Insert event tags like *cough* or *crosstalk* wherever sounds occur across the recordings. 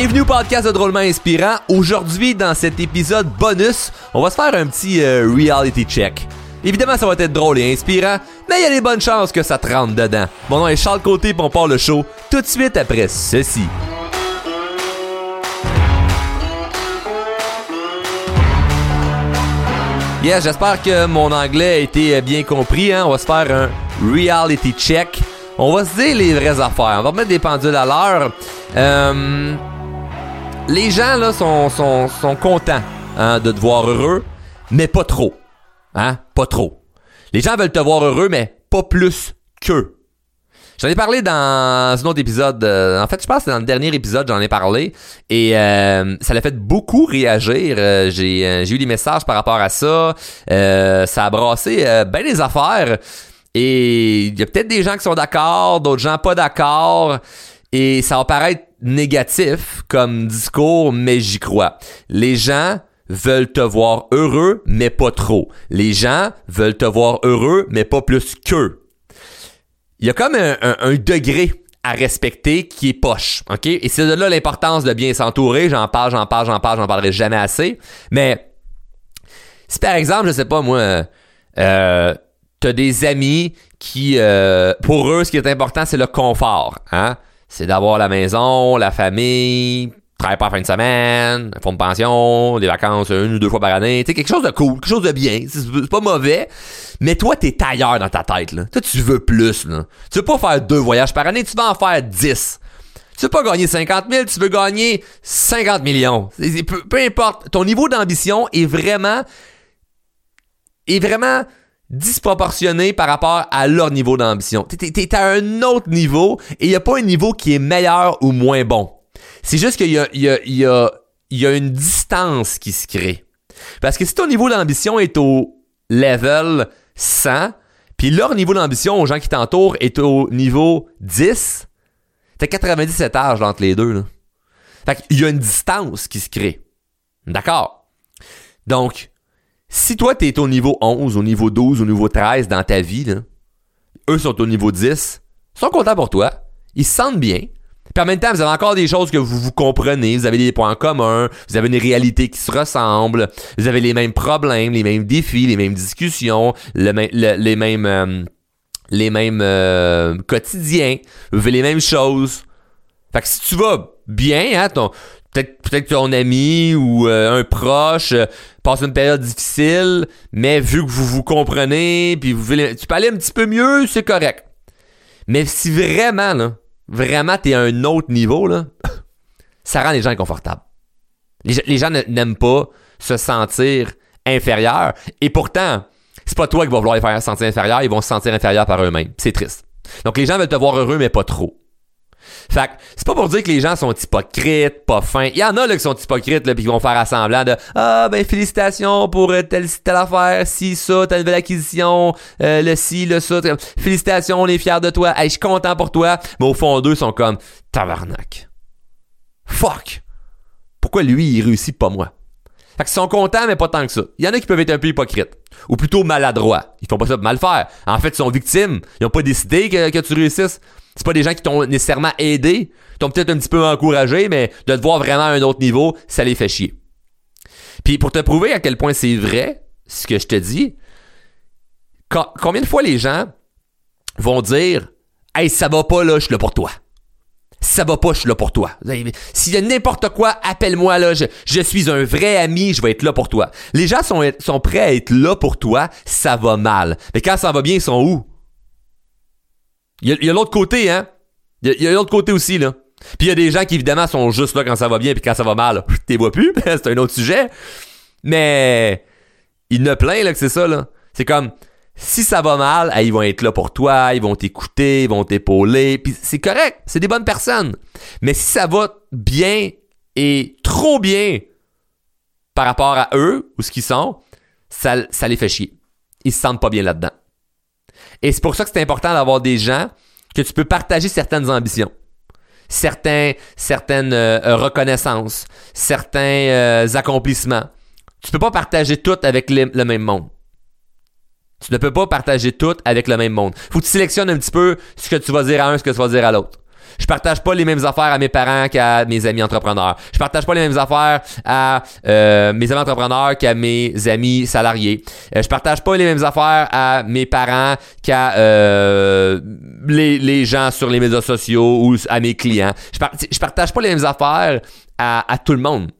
Bienvenue au podcast de Drôlement Inspirant. Aujourd'hui, dans cet épisode bonus, on va se faire un petit euh, reality check. Évidemment, ça va être drôle et inspirant, mais il y a des bonnes chances que ça te rentre dedans. Mon nom est Charles Côté, puis on part le show tout de suite après ceci. Yes, j'espère que mon anglais a été bien compris. Hein? On va se faire un reality check. On va se dire les vraies affaires. On va remettre des pendules à l'heure. Euh, les gens là sont, contents hein, de te voir heureux, mais pas trop. Hein? Pas trop. Les gens veulent te voir heureux, mais pas plus qu'eux. J'en ai parlé dans un autre épisode. Euh, en fait, je pense que c'est dans le dernier épisode, j'en ai parlé. Et euh, ça l'a fait beaucoup réagir. Euh, j'ai, j'ai eu des messages par rapport à ça. ça a brassé bien des affaires. Et il y a peut-être des gens qui sont d'accord, d'autres gens pas d'accord. Et ça va paraître négatif comme discours, mais j'y crois. Les gens veulent te voir heureux, mais pas trop. Les gens veulent te voir heureux, mais pas plus qu'eux. Il y a comme un, degré à respecter qui est poche? Et c'est de là l'importance de bien s'entourer. J'en parle, j'en parle, j'en parle, j'en parlerai jamais assez. Mais si par exemple, je sais pas moi, euh, t'as des amis qui, euh, pour eux, ce qui est important, c'est le confort, hein? C'est d'avoir la maison, la famille, travailler pas fin de semaine, un fonds de pension, des vacances une ou deux fois par année, tu sais, quelque chose de cool, quelque chose de bien, c'est pas mauvais, mais toi, t'es ailleurs dans ta tête, là. Toi, tu veux plus, là. Tu veux pas faire deux voyages par année, tu veux en faire dix. Tu veux pas gagner 50 000, tu veux gagner 50 millions. Peu, peu importe, ton niveau d'ambition est vraiment, est vraiment disproportionné par rapport à leur niveau d'ambition. T'es à un autre niveau et il n'y a pas un niveau qui est meilleur ou moins bon. C'est juste qu'il y a, y, a, y, a, une distance qui se crée. Parce que si ton niveau d'ambition est au level 100, puis leur niveau d'ambition aux gens qui t'entourent est au niveau 10, t'as 97 étages entre les deux. Là. Fait qu'il y a une distance qui se crée. D'accord? Donc, si toi, tu es au niveau 11, au niveau 12, au niveau 13 dans ta vie, eux sont au niveau 10, ils sont contents pour toi, ils se sentent bien. Puis en même temps, vous avez encore des choses que vous vous comprenez, vous avez des points en commun, vous avez une réalité qui se ressemble, vous avez les mêmes problèmes, les mêmes défis, les mêmes discussions, les mêmes euh, les mêmes euh, quotidiens, vous avez les mêmes choses. Fait que si tu vas bien, hein, peut-être peut-être ton ami ou euh, un proche euh, passe une période difficile, mais vu que vous vous comprenez, puis vous tu peux aller un petit peu mieux, c'est correct. Mais si vraiment, là, vraiment t'es à un autre niveau, là, *coughs* ça rend les gens inconfortables. Les, gens n'aiment pas se sentir inférieurs. Et pourtant, c'est pas toi qui vas vouloir les faire sentir inférieurs, ils vont se sentir inférieurs par eux-mêmes. C'est triste. Donc les gens veulent te voir heureux, mais pas trop. Fait c'est pas pour dire que les gens sont hypocrites, pas fins. Il y en a là qui sont hypocrites là, puis qui vont faire assemblant de ah ben félicitations pour euh, telle telle affaire, si ça, ta nouvelle acquisition, euh, le ci, le ça. Félicitations, on est fiers de toi. Hey, je suis content pour toi. Mais au fond d'eux sont comme tabarnak. Fuck. Pourquoi lui il réussit pas moi? Fait qu'ils sont contents, mais pas tant que ça. Il y en a qui peuvent être un peu hypocrites. Ou plutôt maladroits. Ils font pas ça pour mal faire. En fait, ils sont victimes. Ils ont pas décidé que, tu réussisses. C'est pas des gens qui t'ont nécessairement aidé, t'ont peut-être un petit peu encouragé, mais de te voir vraiment à un autre niveau, ça les fait chier. Puis pour te prouver à quel point c'est vrai, ce que je te dis, combien de fois les gens vont dire Hey, ça va pas là, je suis là pour toi. Ça va pas, je suis là pour toi. S'il y a n'importe quoi, appelle-moi là, je, suis un vrai ami, je vais être là pour toi. Les gens sont, prêts à être là pour toi, ça va mal. Mais quand ça va bien, ils sont où? Il y a, l'autre côté, hein? Il y a, l'autre côté aussi, là. Puis il y a des gens qui, évidemment, sont juste là quand ça va bien, puis quand ça va mal, *laughs* t'es vois plus, *laughs* c'est un autre sujet. Mais il a plein, là, que c'est ça, là. C'est comme, si ça va mal, ils vont être là pour toi, ils vont t'écouter, ils vont t'épauler, puis c'est correct, c'est des bonnes personnes. Mais si ça va bien et trop bien par rapport à eux ou ce qu'ils sont, ça, les fait chier. Ils se sentent pas bien là-dedans. Et c'est pour ça que c'est important d'avoir des gens que tu peux partager certaines ambitions, certaines euh, reconnaissances, certains euh, accomplissements. Tu peux pas partager tout avec le même monde. Tu ne peux pas partager tout avec le même monde. Faut que tu sélectionnes un petit peu ce que tu vas dire à un, ce que tu vas dire à l'autre. Je partage pas les mêmes affaires à mes parents qu'à mes amis entrepreneurs. Je partage pas les mêmes affaires à euh, mes amis entrepreneurs qu'à mes amis salariés. Euh, je partage pas les mêmes affaires à mes parents qu'à euh, les, gens sur les médias sociaux ou à mes clients. Je, partage pas les mêmes affaires à tout le monde.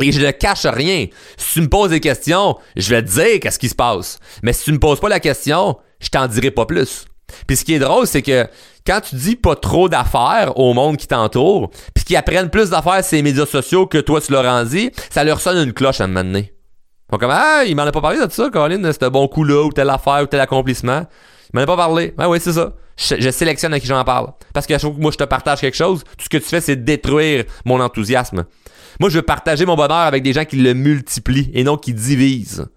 Et je ne cache rien. Si tu me poses des questions, je vais te dire qu'est-ce qui se passe. Mais si tu me poses pas la question, je t'en dirai pas plus. Puis ce qui est drôle, c'est que quand tu dis pas trop d'affaires au monde qui t'entoure, puis qu'ils apprennent plus d'affaires sur les médias sociaux que toi tu leur en dis, ça leur sonne une cloche à un moment donné. Ils comme Ah, il m'en a pas parlé de ça, Colin, ce bon coup-là, ou telle affaire, ou tel accomplissement. Il m'en a pas parlé. Ah oui, c'est ça. Je, sélectionne à qui j'en parle. Parce que moi je te partage quelque chose, tout ce que tu fais, c'est détruire mon enthousiasme. Moi, je veux partager mon bonheur avec des gens qui le multiplient et non qui divisent.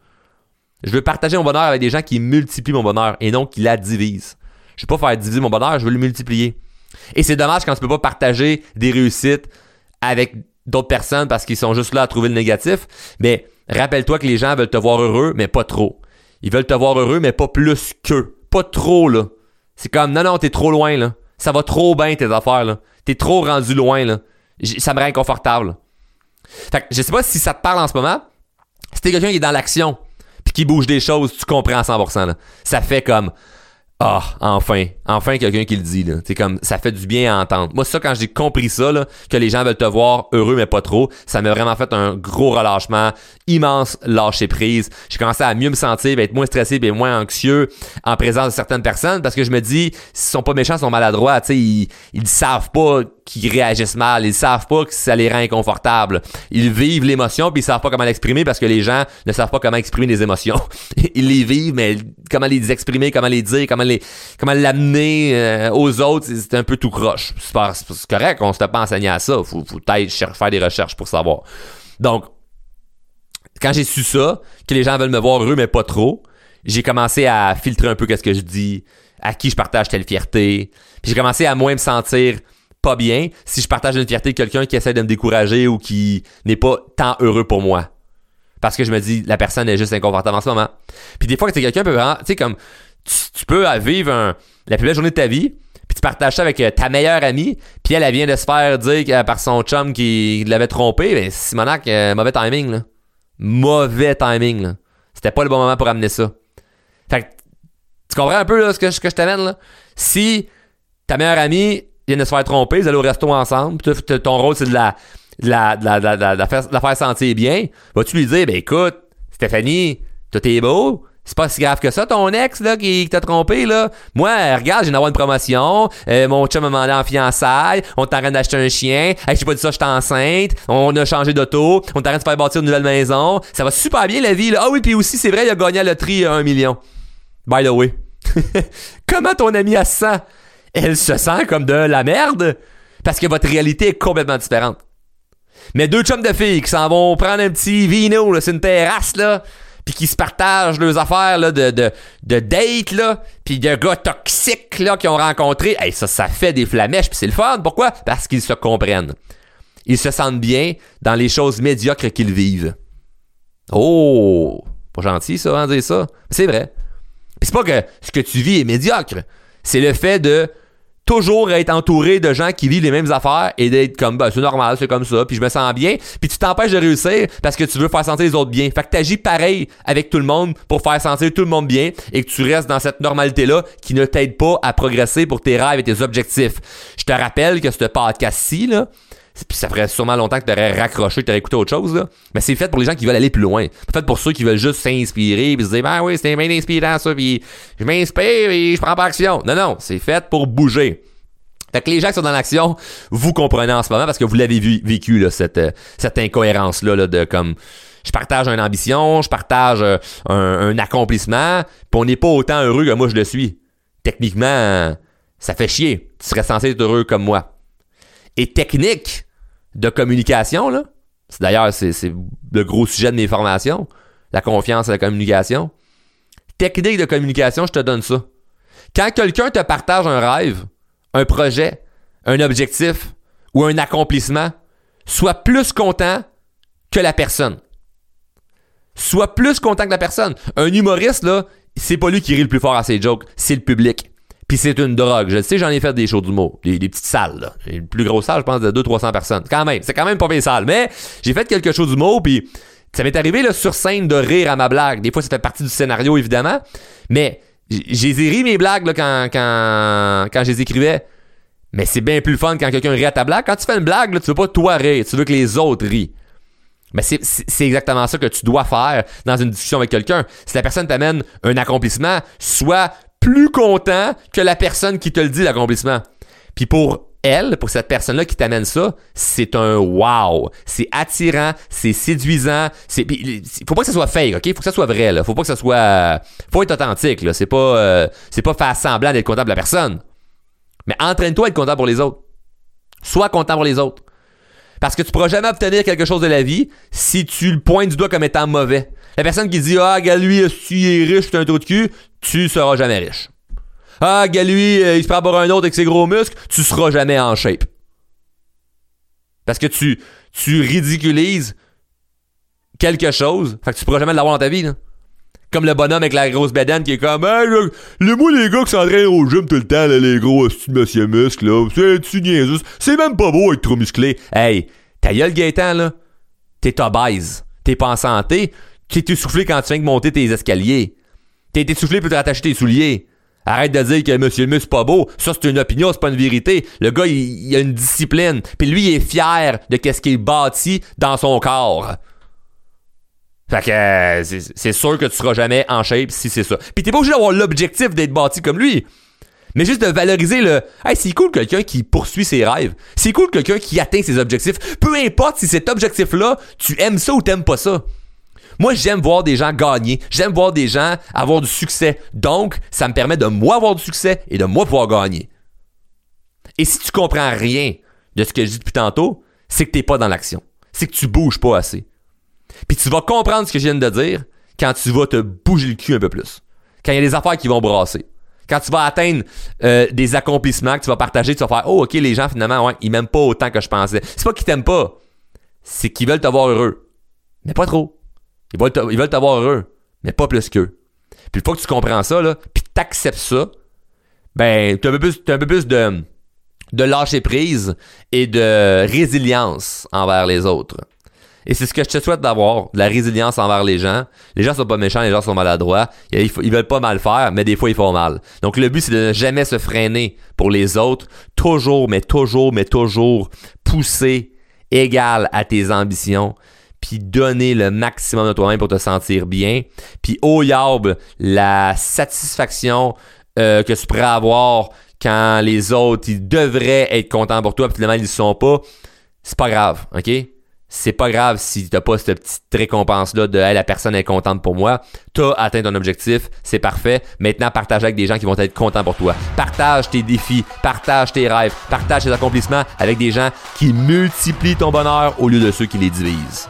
Je veux partager mon bonheur avec des gens qui multiplient mon bonheur et non qui la divisent. Je veux pas faire diviser mon bonheur, je veux le multiplier. Et c'est dommage quand tu peux pas partager des réussites avec d'autres personnes parce qu'ils sont juste là à trouver le négatif. Mais rappelle-toi que les gens veulent te voir heureux, mais pas trop. Ils veulent te voir heureux, mais pas plus qu'eux. Pas trop, là. C'est comme, non, non, t'es trop loin, là. Ça va trop bien, tes affaires, là. T'es trop rendu loin, là. ça me rend inconfortable. Fait que je sais pas si ça te parle en ce moment. Si t'es quelqu'un qui est dans l'action, puis qui bouge des choses, tu comprends à 100%, là. Ça fait comme, ah, enfin, enfin quelqu'un qui le dit. C'est comme ça fait du bien à entendre. Moi ça quand j'ai compris ça là, que les gens veulent te voir heureux mais pas trop, ça m'a vraiment fait un gros relâchement, immense lâcher prise. J'ai commencé à mieux me sentir, être moins stressé et moins anxieux en présence de certaines personnes parce que je me dis s'ils sont pas méchants, ils sont maladroits, tu ils, ils savent pas qu'ils réagissent mal, ils savent pas que ça les rend inconfortables. Ils vivent l'émotion puis ils savent pas comment l'exprimer parce que les gens ne savent pas comment exprimer les émotions. *laughs* ils les vivent mais comment les exprimer, comment les dire, comment les comment l'amener euh, aux autres, c'est un peu tout croche. C'est correct, on s'était pas enseigné à ça, faut faut peut-être faire des recherches pour savoir. Donc quand j'ai su ça, que les gens veulent me voir heureux mais pas trop, j'ai commencé à filtrer un peu qu'est-ce que je dis, à qui je partage telle fierté. J'ai commencé à moins me sentir pas bien si je partage une fierté de quelqu'un qui essaie de me décourager ou qui n'est pas tant heureux pour moi. Parce que je me dis, la personne est juste inconfortable en ce moment. Puis des fois, que quelqu'un peut tu sais, comme, tu, peux vivre la plus belle journée de ta vie, puis tu partages ça avec euh, ta meilleure amie, puis elle, vient de se faire dire par son chum qui l'avait trompé, ben Simonac, euh, mauvais timing, là. Mauvais timing, là. C'était pas le bon moment pour amener ça. Fait que, tu comprends un peu, là, ce que, ce que je t'amène, là? Si ta meilleure amie, viennent de se faire tromper, ils allent au resto ensemble, ton rôle c'est de la, de la, de la, la, la, faire, la sentir bien. Vas-tu lui dire, ben écoute, Stéphanie, tout est beau, c'est pas si grave que ça, ton ex là, qui, t'a trompé. là. Moi, regarde, j'ai une une promotion. Euh, mon chum m'a demandé en fiançailles. On train d'acheter un chien. Hey, j'ai pas dit ça, j'étais enceinte. On a changé d'auto. On train de faire bâtir une nouvelle maison. Ça va super bien la vie. Là. Ah oui, puis aussi, c'est vrai, il a gagné la loterie à un million. By the way. *laughs* Comment ton ami a se sent? Elle se sent comme de la merde parce que votre réalité est complètement différente. Mais deux chums de filles qui s'en vont prendre un petit vino, c'est une terrasse, là, puis qui se partagent leurs affaires de, de, de date, là, puis de gars toxiques là, qu'ils ont rencontrés, hey, ça, ça fait des flamèches, puis c'est le fun. Pourquoi? Parce qu'ils se comprennent. Ils se sentent bien dans les choses médiocres qu'ils vivent. Oh! Pas gentil, ça, hein, dire ça. C'est vrai. C'est pas que ce que tu vis est médiocre. C'est le fait de toujours être entouré de gens qui vivent les mêmes affaires et d'être comme ben, c'est normal, c'est comme ça, puis je me sens bien, puis tu t'empêches de réussir parce que tu veux faire sentir les autres bien. Fait que t'agis pareil avec tout le monde pour faire sentir tout le monde bien et que tu restes dans cette normalité là qui ne t'aide pas à progresser pour tes rêves et tes objectifs. Je te rappelle que ce podcast ci là, puis ça ferait sûrement longtemps que tu aurais raccroché, que tu aurais écouté autre chose. Mais c'est fait pour les gens qui veulent aller plus loin. C'est fait pour ceux qui veulent juste s'inspirer, puis se dire, ben oui, c'était bien inspirant, ça, puis je m'inspire et je prends pas action. Non, non, c'est fait pour bouger. Fait que les gens qui sont dans l'action, vous comprenez en ce moment parce que vous l'avez vécu, là, cette, euh, cette incohérence-là, là, de comme, je partage une ambition, je partage euh, un, un accomplissement, puis on n'est pas autant heureux que moi je le suis. Techniquement, ça fait chier. Tu serais censé être heureux comme moi et technique de communication, là. D'ailleurs, c'est le gros sujet de mes formations. La confiance et la communication. Technique de communication, je te donne ça. Quand quelqu'un te partage un rêve, un projet, un objectif ou un accomplissement, sois plus content que la personne. Sois plus content que la personne. Un humoriste, là, c'est pas lui qui rit le plus fort à ses jokes, c'est le public Puis c'est une drogue. Je sais, j'en ai fait des shows d'humour. Des, des petites salles, là. Les plus grosses salles, je pense, de 200-300 personnes. Quand même. C'est quand même pas mes salles. Mais j'ai fait quelque chose d'humour, puis ça m'est arrivé, là, sur scène, de rire à ma blague. Des fois, ça fait partie du scénario, évidemment. Mais j'ai ri mes blagues, là, quand, je les écrivais. Mais c'est bien plus fun quand quelqu'un rit à ta blague. Quand tu fais une blague, là, tu veux pas toi rire. Tu veux que les autres rient. Mais c'est exactement ça que tu dois faire dans une discussion avec quelqu'un. Si la personne t'amène un accomplissement, sois plus content que la personne qui te le dit, l'accomplissement. Puis pour elle, pour cette personne-là qui t'amène ça, c'est un wow. C'est attirant, c'est séduisant. C'est, faut pas que ça soit fake, ok? Faut que ça soit vrai, là. Faut pas que ça soit, faut être authentique, là. C'est pas, euh, c'est pas faire semblant d'être content pour la personne. Mais entraîne-toi à être content pour les autres. Sois content pour les autres. Parce que tu pourras jamais obtenir quelque chose de la vie si tu le pointes du doigt comme étant mauvais. La personne qui dit Ah, gars, lui, si il est riche, c'est un trou de cul, tu seras jamais riche. Ah, gars, lui, euh, il se prend pour un autre avec ses gros muscles, tu seras jamais en shape. Parce que tu, tu ridiculises quelque chose, fait que tu pourras jamais l'avoir dans ta vie. Comme le bonhomme avec la grosse bédaine qui est comme Hey, les moi les gars qui s'entraînent au gym tout le temps, là, les gros de monsieur muscle, là, c'est niaiseux? C'est même pas beau être trop musclé. Hey, ta gueule Gaëtan, là, t'es obèse. T'es pas en santé. T'es essoufflé quand tu viens de monter tes escaliers. T'es essoufflé pour te rattacher tes souliers. Arrête de dire que monsieur le muscle pas beau. Ça, c'est une opinion, c'est pas une vérité. Le gars, il, a une discipline. Puis lui, il est fier de qu'est-ce qu'il bâtit dans son corps. Fait que c'est sûr que tu seras jamais en shape si c'est ça. Puis t'es pas obligé d'avoir l'objectif d'être bâti comme lui. Mais juste de valoriser le Hey, c'est cool quelqu'un qui poursuit ses rêves. C'est cool quelqu'un qui atteint ses objectifs. Peu importe si cet objectif-là, tu aimes ça ou t'aimes pas ça. Moi, j'aime voir des gens gagner. J'aime voir des gens avoir du succès. Donc, ça me permet de moi avoir du succès et de moi pouvoir gagner. Et si tu comprends rien de ce que je dis depuis tantôt, c'est que t'es pas dans l'action. C'est que tu bouges pas assez. Puis tu vas comprendre ce que je viens de dire quand tu vas te bouger le cul un peu plus. Quand il y a des affaires qui vont brasser. Quand tu vas atteindre euh, des accomplissements que tu vas partager, tu vas faire Oh, ok, les gens finalement, ouais, ils m'aiment pas autant que je pensais. C'est pas qu'ils t'aiment pas, c'est qu'ils veulent t'avoir heureux. Mais pas trop. Ils veulent t'avoir heureux, mais pas plus qu'eux. Puis une fois que tu comprends ça, là, puis t'acceptes ça, ben, t'as un peu plus, as un peu plus de, de lâcher prise et de résilience envers les autres. Et c'est ce que je te souhaite d'avoir, de la résilience envers les gens. Les gens sont pas méchants, les gens sont maladroits. Ils, ils veulent pas mal faire, mais des fois ils font mal. Donc le but c'est de ne jamais se freiner pour les autres. Toujours, mais toujours, mais toujours pousser égal à tes ambitions puis donner le maximum de toi-même pour te sentir bien. Puis au yarb, la satisfaction euh, que tu pourrais avoir quand les autres, ils devraient être contents pour toi, puis finalement ils ne sont pas, c'est pas grave, ok? c'est pas grave si t'as pas cette petite récompense-là de hey, la personne est contente pour moi. T'as atteint ton objectif, c'est parfait. Maintenant, partage avec des gens qui vont être contents pour toi. Partage tes défis, partage tes rêves, partage tes accomplissements avec des gens qui multiplient ton bonheur au lieu de ceux qui les divisent.